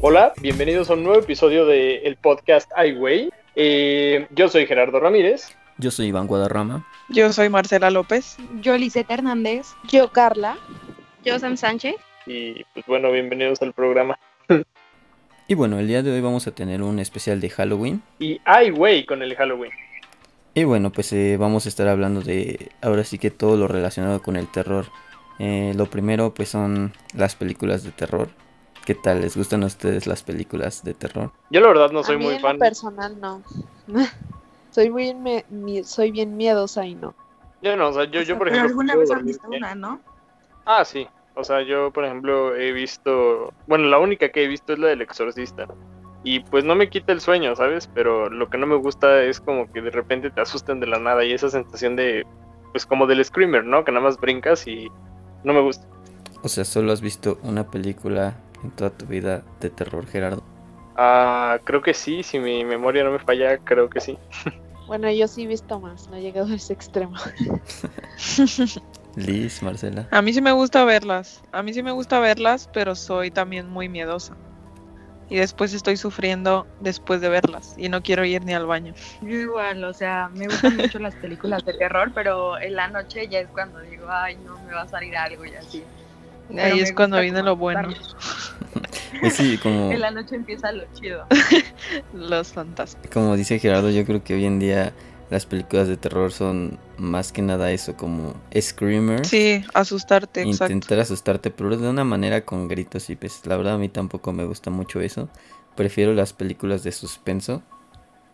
Hola, bienvenidos a un nuevo episodio del podcast iWay. Eh, yo soy Gerardo Ramírez. Yo soy Iván Guadarrama. Yo soy Marcela López. Yo Lisette Hernández. Yo Carla. Yo Sam Sánchez. Y pues bueno, bienvenidos al programa. y bueno, el día de hoy vamos a tener un especial de Halloween. Y iWay con el Halloween. Y bueno, pues eh, vamos a estar hablando de ahora sí que todo lo relacionado con el terror. Eh, lo primero pues son las películas de terror. ¿Qué tal? ¿Les gustan a ustedes las películas de terror? Yo la verdad no soy a mí muy en fan. Lo personal no. soy bien me, mi, soy bien miedosa y no. Yo no, o sea, yo, O sea, yo por pero ejemplo. alguna vez han dormir visto bien. una, ¿no? Ah, sí. O sea, yo por ejemplo he visto. Bueno, la única que he visto es la del exorcista. Y pues no me quita el sueño, ¿sabes? Pero lo que no me gusta es como que de repente te asustan de la nada y esa sensación de. Pues como del screamer, ¿no? Que nada más brincas y no me gusta. O sea, solo has visto una película en toda tu vida de terror, Gerardo. Ah, creo que sí, si mi memoria no me falla, creo que sí. Bueno, yo sí he visto más, no he llegado a ese extremo. Liz, Marcela. A mí sí me gusta verlas. A mí sí me gusta verlas, pero soy también muy miedosa. Y después estoy sufriendo después de verlas. Y no quiero ir ni al baño. Yo igual, o sea, me gustan mucho las películas de terror, pero en la noche ya es cuando digo, ay, no, me va a salir algo y así. Pero Ahí es cuando viene lo bueno. Pues sí, como, En la noche empieza lo chido. Los fantasmas. como dice Gerardo, yo creo que hoy en día las películas de terror son más que nada eso, como screamer. Sí, asustarte, exacto. intentar asustarte, pero de una manera con gritos y pues la verdad a mí tampoco me gusta mucho eso. Prefiero las películas de suspenso.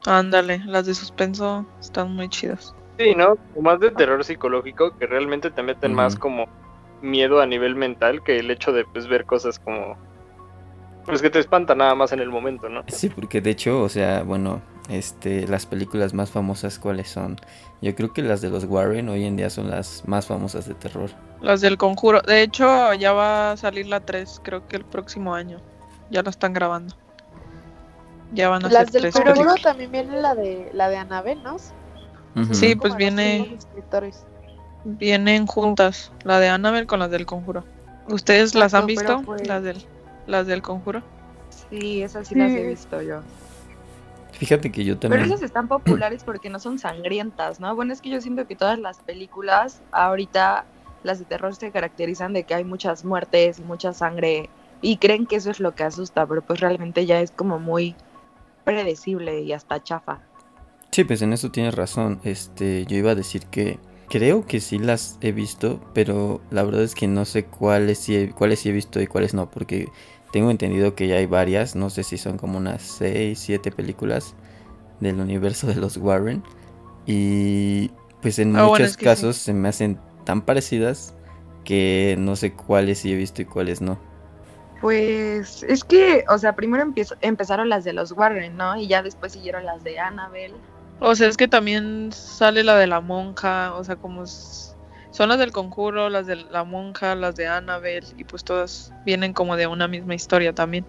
Ándale, las de suspenso están muy chidas. Sí, ¿no? O más de terror psicológico que realmente te meten Ujú. más como miedo a nivel mental que el hecho de pues ver cosas como pues que te espantan nada más en el momento, ¿no? Sí, porque de hecho, o sea, bueno, este, las películas más famosas cuáles son. Yo creo que las de los Warren hoy en día son las más famosas de terror. Las del conjuro. De hecho, ya va a salir la 3, creo que el próximo año. Ya la están grabando. Ya van a Las ser del tres conjuro películas. también viene la de la de Anabel, ¿no? Ujú. Sí, pues viene-. Vienen juntas, la de Annabelle con las del conjuro. ¿Ustedes las han visto? pues- Las del, las del conjuro. Sí, esas sí las he visto yo. Fíjate que yo Pero también. esas están populares porque no son sangrientas, ¿no? Bueno, es que yo siento que todas las películas, ahorita las de terror se caracterizan de que hay muchas muertes y mucha sangre y creen que eso es lo que asusta, pero pues realmente ya es como muy predecible y hasta chafa. Sí, pues en eso tienes razón. Este, yo iba a decir que creo que sí las he visto, pero la verdad es que no sé cuáles sí he, cuáles sí he visto y cuáles no, porque tengo entendido que ya hay varias, no sé si son como unas 6, 7 películas del universo de los Warren y pues en Ah, bueno, muchos es que sí. casos se me hacen tan parecidas que no sé cuáles sí he visto y cuáles no. Pues es que, o sea, primero empiezo- empezaron las de los Warren, ¿no? Y ya después siguieron las de Annabelle. O sea, es que también sale la de la monja, o sea, como es- son las del conjuro, las de la monja, las de Annabelle, y pues todas vienen como de una misma historia también.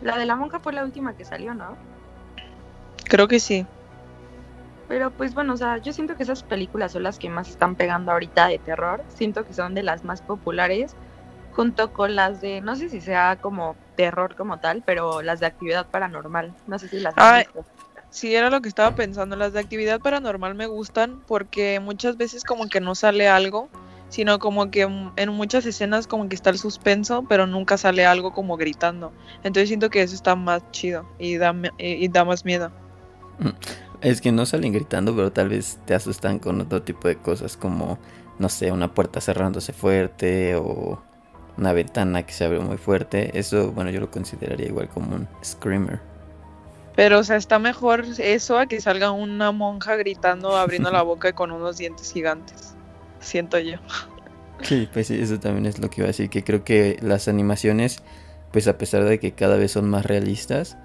La de la monja fue la última que salió, ¿no? Creo que sí. Pero pues bueno, o sea, yo siento que esas películas son las que más están pegando ahorita de terror. Siento que son de las más populares, junto con las de, no sé si sea como terror como tal, pero las de actividad paranormal. No sé si las han Ay. visto. Sí, era lo que estaba pensando. Las de actividad paranormal me gustan porque muchas veces como que no sale algo, sino como que mm, en muchas escenas como que está el suspenso, pero nunca sale algo como gritando. Entonces siento que eso está más chido y da, y y da más miedo. Es que no salen gritando, pero tal vez te asustan con otro tipo de cosas como, no sé, una puerta cerrándose fuerte o una ventana que se abre muy fuerte. Eso, bueno, yo lo consideraría igual como un screamer. Pero, o sea, está mejor eso a que salga una monja gritando, abriendo la boca y con unos dientes gigantes. Siento yo. Sí, pues sí, eso también es lo que iba a decir, que creo que las animaciones, pues a pesar de que cada vez son más realistas,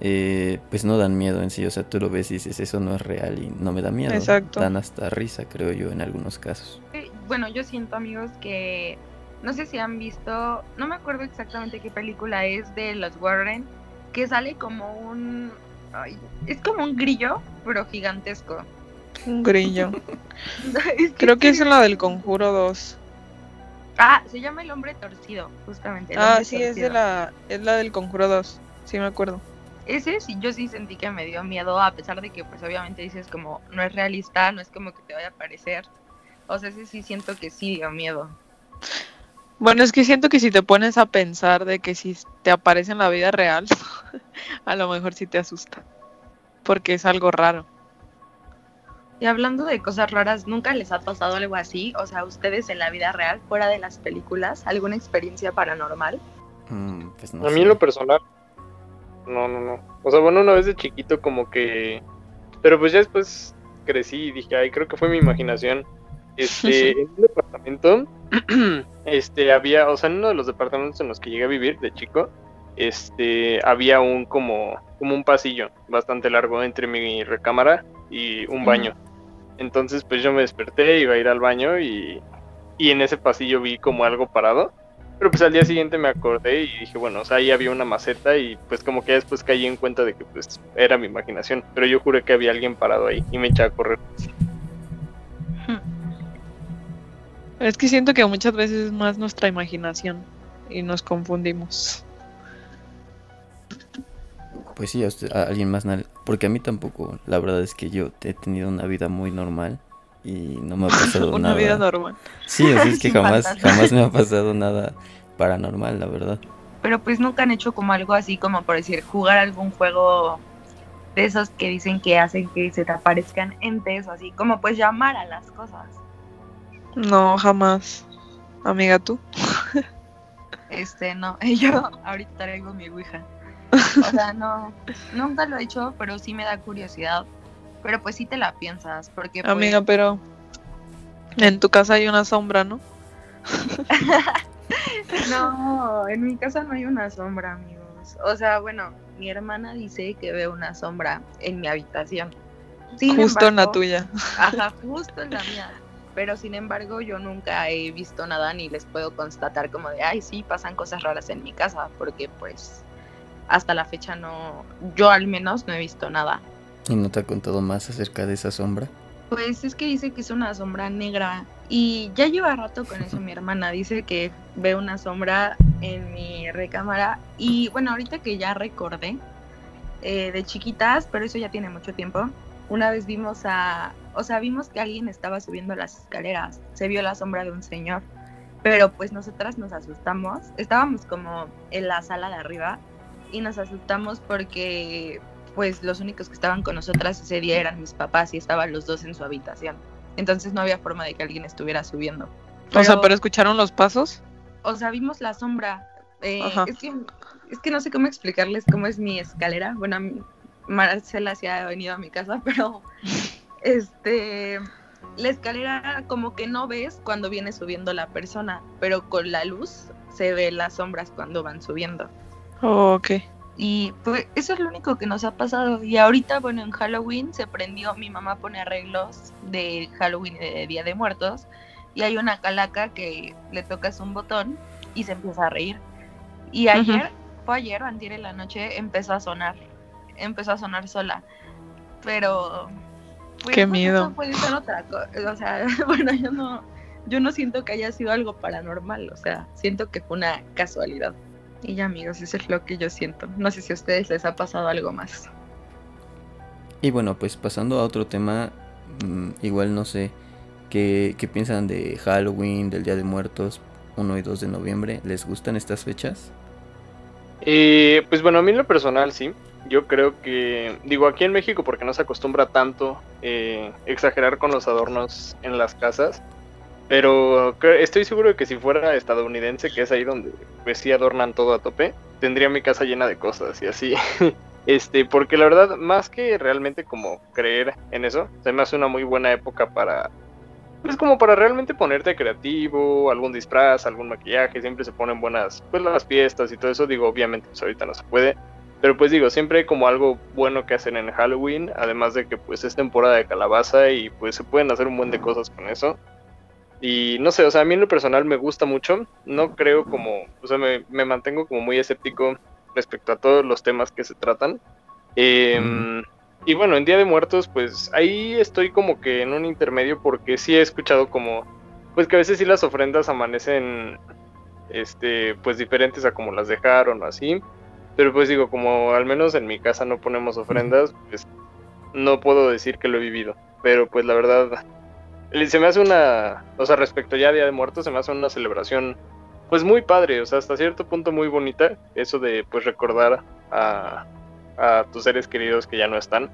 eh, pues no dan miedo en sí. O sea, tú lo ves y dices, eso no es real y no me da miedo. Exacto. Dan hasta risa, creo yo, en algunos casos. Bueno, yo siento, amigos, que no sé si han visto, no me acuerdo exactamente qué película es de los Warren, que sale como un, ay, es como un grillo, pero gigantesco. Un grillo. Es Creo que es la del Conjuro 2. Ah, se llama El Hombre Torcido, justamente. Ah, sí, es de la es la del Conjuro 2. Sí me acuerdo. Ese sí, yo sí sentí que me dio miedo, a pesar de que pues obviamente dices como no es realista, no es como que te vaya a parecer. O sea, ese sí siento que sí dio miedo. Bueno, es que siento que si te pones a pensar de que si te aparece en la vida real, a lo mejor sí te asusta. Porque es algo raro. Y hablando de cosas raras, ¿nunca les ha pasado algo así? O sea, ustedes en la vida real, fuera de las películas, alguna experiencia paranormal? Mm, pues no A mí sé. en lo personal, no, no, no. O sea, bueno, una vez de chiquito como que... Pero pues ya después crecí y dije, ay, creo que fue mi imaginación. Este, en un departamento, este, había, o sea, en uno de los departamentos en los que llegué a vivir de chico, este, había un como, como un pasillo bastante largo entre mi recámara y un baño. Entonces, pues yo me desperté, iba a ir al baño y, y en ese pasillo vi como algo parado. Pero pues al día siguiente me acordé y dije, bueno, o sea, ahí había una maceta y pues como que después caí en cuenta de que pues era mi imaginación. Pero yo juré que había alguien parado ahí y me eché a correr. Es que siento que muchas veces es más nuestra imaginación y nos confundimos. Pues sí, a, usted- a alguien más, porque a mí tampoco, la verdad es que yo he tenido una vida muy normal y no me ha pasado Una nada. vida normal. Sí, sea, es que jamás, jamás me ha pasado nada paranormal, la verdad. Pero pues nunca han hecho como algo así, como por decir, jugar algún juego de esos que dicen que hacen que se te aparezcan entes o así, como pues llamar a las cosas. No, jamás. Amiga, tú. Este, no, yo ahorita traigo mi Ouija. O sea, no, nunca lo he hecho, pero sí me da curiosidad. Pero pues sí te la piensas, porque pues, Amiga, pero en tu casa hay una sombra, ¿no? no, en mi casa no hay una sombra, amigos. O sea, bueno, mi hermana dice que ve una sombra en mi habitación. Sin Justo en la tuya. Ajá, justo en la mía. Pero sin embargo, yo nunca he visto nada ni les puedo constatar como de, ay, sí, pasan cosas raras en mi casa, porque pues hasta la fecha no, yo al menos no he visto nada. ¿Y no te ha contado más acerca de esa sombra? Pues es que dice que es una sombra negra y ya lleva rato con eso mi hermana, dice que ve una sombra en mi recámara y bueno, ahorita que ya recordé eh, de chiquitas, pero eso ya tiene mucho tiempo, una vez vimos a, o sea, vimos que alguien estaba subiendo las escaleras, se vio la sombra de un señor, pero pues nosotras nos asustamos, estábamos como en la sala de arriba y nos asustamos porque pues los únicos que estaban con nosotras ese día eran mis papás y estaban los dos en su habitación. Entonces no había forma de que alguien estuviera subiendo. O sea, pero escucharon los pasos. o sea, vimos la sombra. Eh, es, que, es que no sé cómo explicarles cómo es mi escalera. Bueno, Marcela sí ha venido a mi casa, pero este la escalera como que no ves cuando viene subiendo la persona, pero con la luz se ve las sombras cuando van subiendo. Oh, ok. Y pues eso es lo único que nos ha pasado. Y ahorita, bueno, en Halloween se prendió, mi mamá pone arreglos de Halloween y de Día de Muertos. Y hay una calaca que le tocas un botón y se empieza a reír. Y ayer, fue ayer antier en la noche, empezó a sonar. Empezó a sonar sola. Pero... pues, Qué miedo. eso puede ser otra cosa. O sea, bueno, yo no, yo no siento que haya sido algo paranormal. O sea, siento que fue una casualidad. Y ya amigos, eso es lo que yo siento. No sé si a ustedes les ha pasado algo más. Y bueno, pues pasando a otro tema, mm, igual no sé, ¿qué, ¿qué piensan de Halloween, del Día de Muertos, 1 y 2 de noviembre? ¿Les gustan estas fechas? Eh, pues bueno, a mí en lo personal sí. Yo creo que, digo, aquí en México, porque no se acostumbra tanto eh, exagerar con los adornos en las casas, pero estoy seguro de que si fuera estadounidense, que es ahí donde pues sí adornan todo a tope, tendría mi casa llena de cosas y así. Este, porque la verdad, más que realmente como creer en eso, se me hace una muy buena época para, pues como para realmente ponerte creativo, algún disfraz, algún maquillaje, siempre se ponen buenas, pues las fiestas y todo eso, digo, obviamente pues ahorita no se puede, pero pues digo, siempre hay como algo bueno que hacer en Halloween, además de que pues es temporada de calabaza y pues se pueden hacer un buen de cosas con eso. Y no sé, o sea, a mí en lo personal me gusta mucho. No creo como, o sea, me, me mantengo como muy escéptico respecto a todos los temas que se tratan. Em, y bueno, en Día de Muertos, pues ahí estoy como que en un intermedio porque sí he escuchado como, pues que a veces sí las ofrendas amanecen, este, pues diferentes a como las dejaron o así. Pero pues digo, como al menos en mi casa no ponemos ofrendas, pues no puedo decir que lo he vivido. Pero pues la verdad, se me hace una, o sea, respecto ya a Día de Muertos, se me hace una celebración pues muy padre, o sea, hasta cierto punto muy bonita, eso de pues recordar a, a tus seres queridos que ya no están,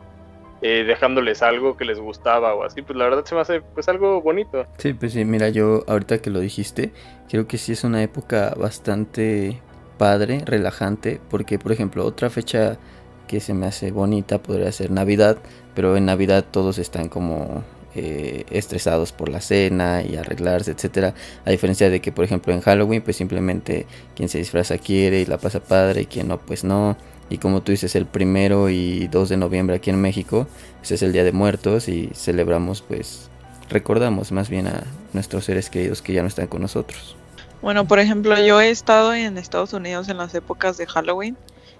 eh, dejándoles algo que les gustaba o así, pues la verdad se me hace pues algo bonito. Sí, pues sí, mira, yo ahorita que lo dijiste, creo que sí es una época bastante padre, relajante, porque por ejemplo otra fecha que se me hace bonita podría ser Navidad, pero en Navidad todos están como eh, estresados por la cena y arreglarse, etcétera. A diferencia de que, por ejemplo, en Halloween, pues simplemente quien se disfraza quiere y la pasa padre, y quien no, pues no. Y como tú dices, el primero y 2 de noviembre aquí en México, ese es el Día de Muertos y celebramos, pues, recordamos más bien a nuestros seres queridos que ya no están con nosotros. Bueno, por ejemplo, yo he estado en Estados Unidos en las épocas de Halloween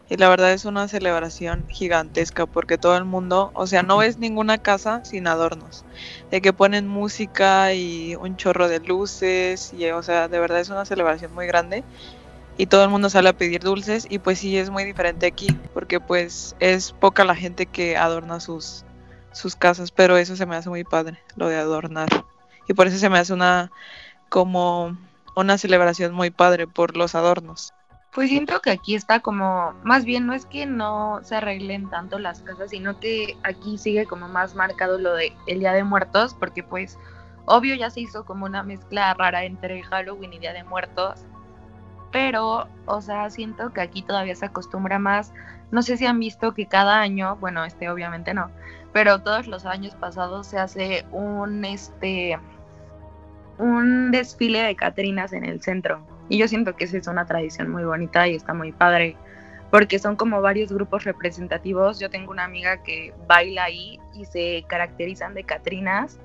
y la verdad es una celebración gigantesca porque todo el mundo, o sea, no ves ninguna casa sin adornos. De que ponen música y un chorro de luces y o sea, de verdad es una celebración muy grande y todo el mundo sale a pedir dulces y pues sí es muy diferente aquí porque pues es poca la gente que adorna sus sus casas, pero eso se me hace muy padre, lo de adornar. Y por eso se me hace una como una celebración muy padre por los adornos. Pues siento que aquí está como, más bien no es que no se arreglen tanto las casas, sino que aquí sigue como más marcado lo de el Día de Muertos, porque pues obvio ya se hizo como una mezcla rara entre Halloween y Día de Muertos, pero o sea, siento que aquí todavía se acostumbra más, no sé si han visto que cada año, bueno, este obviamente no, pero todos los años pasados se hace un este un desfile de Catrinas en el centro y yo siento que esa es una tradición muy bonita y está muy padre, porque son como varios grupos representativos. Yo tengo una amiga que baila ahí y se caracterizan de Catrinas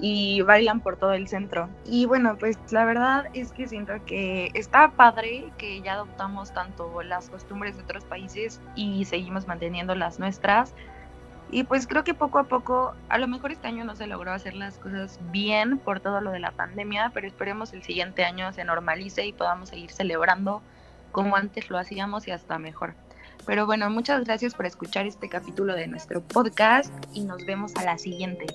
y bailan por todo el centro. Y bueno, pues la verdad es que siento que está padre que ya adoptamos tanto las costumbres de otros países y seguimos manteniendo las nuestras y pues creo que poco a poco, a lo mejor este año no se logró hacer las cosas bien por todo lo de la pandemia, pero esperemos el siguiente año se normalice y podamos seguir celebrando como antes lo hacíamos y hasta mejor. Pero bueno, muchas gracias por escuchar este capítulo de nuestro podcast y nos vemos a la siguiente.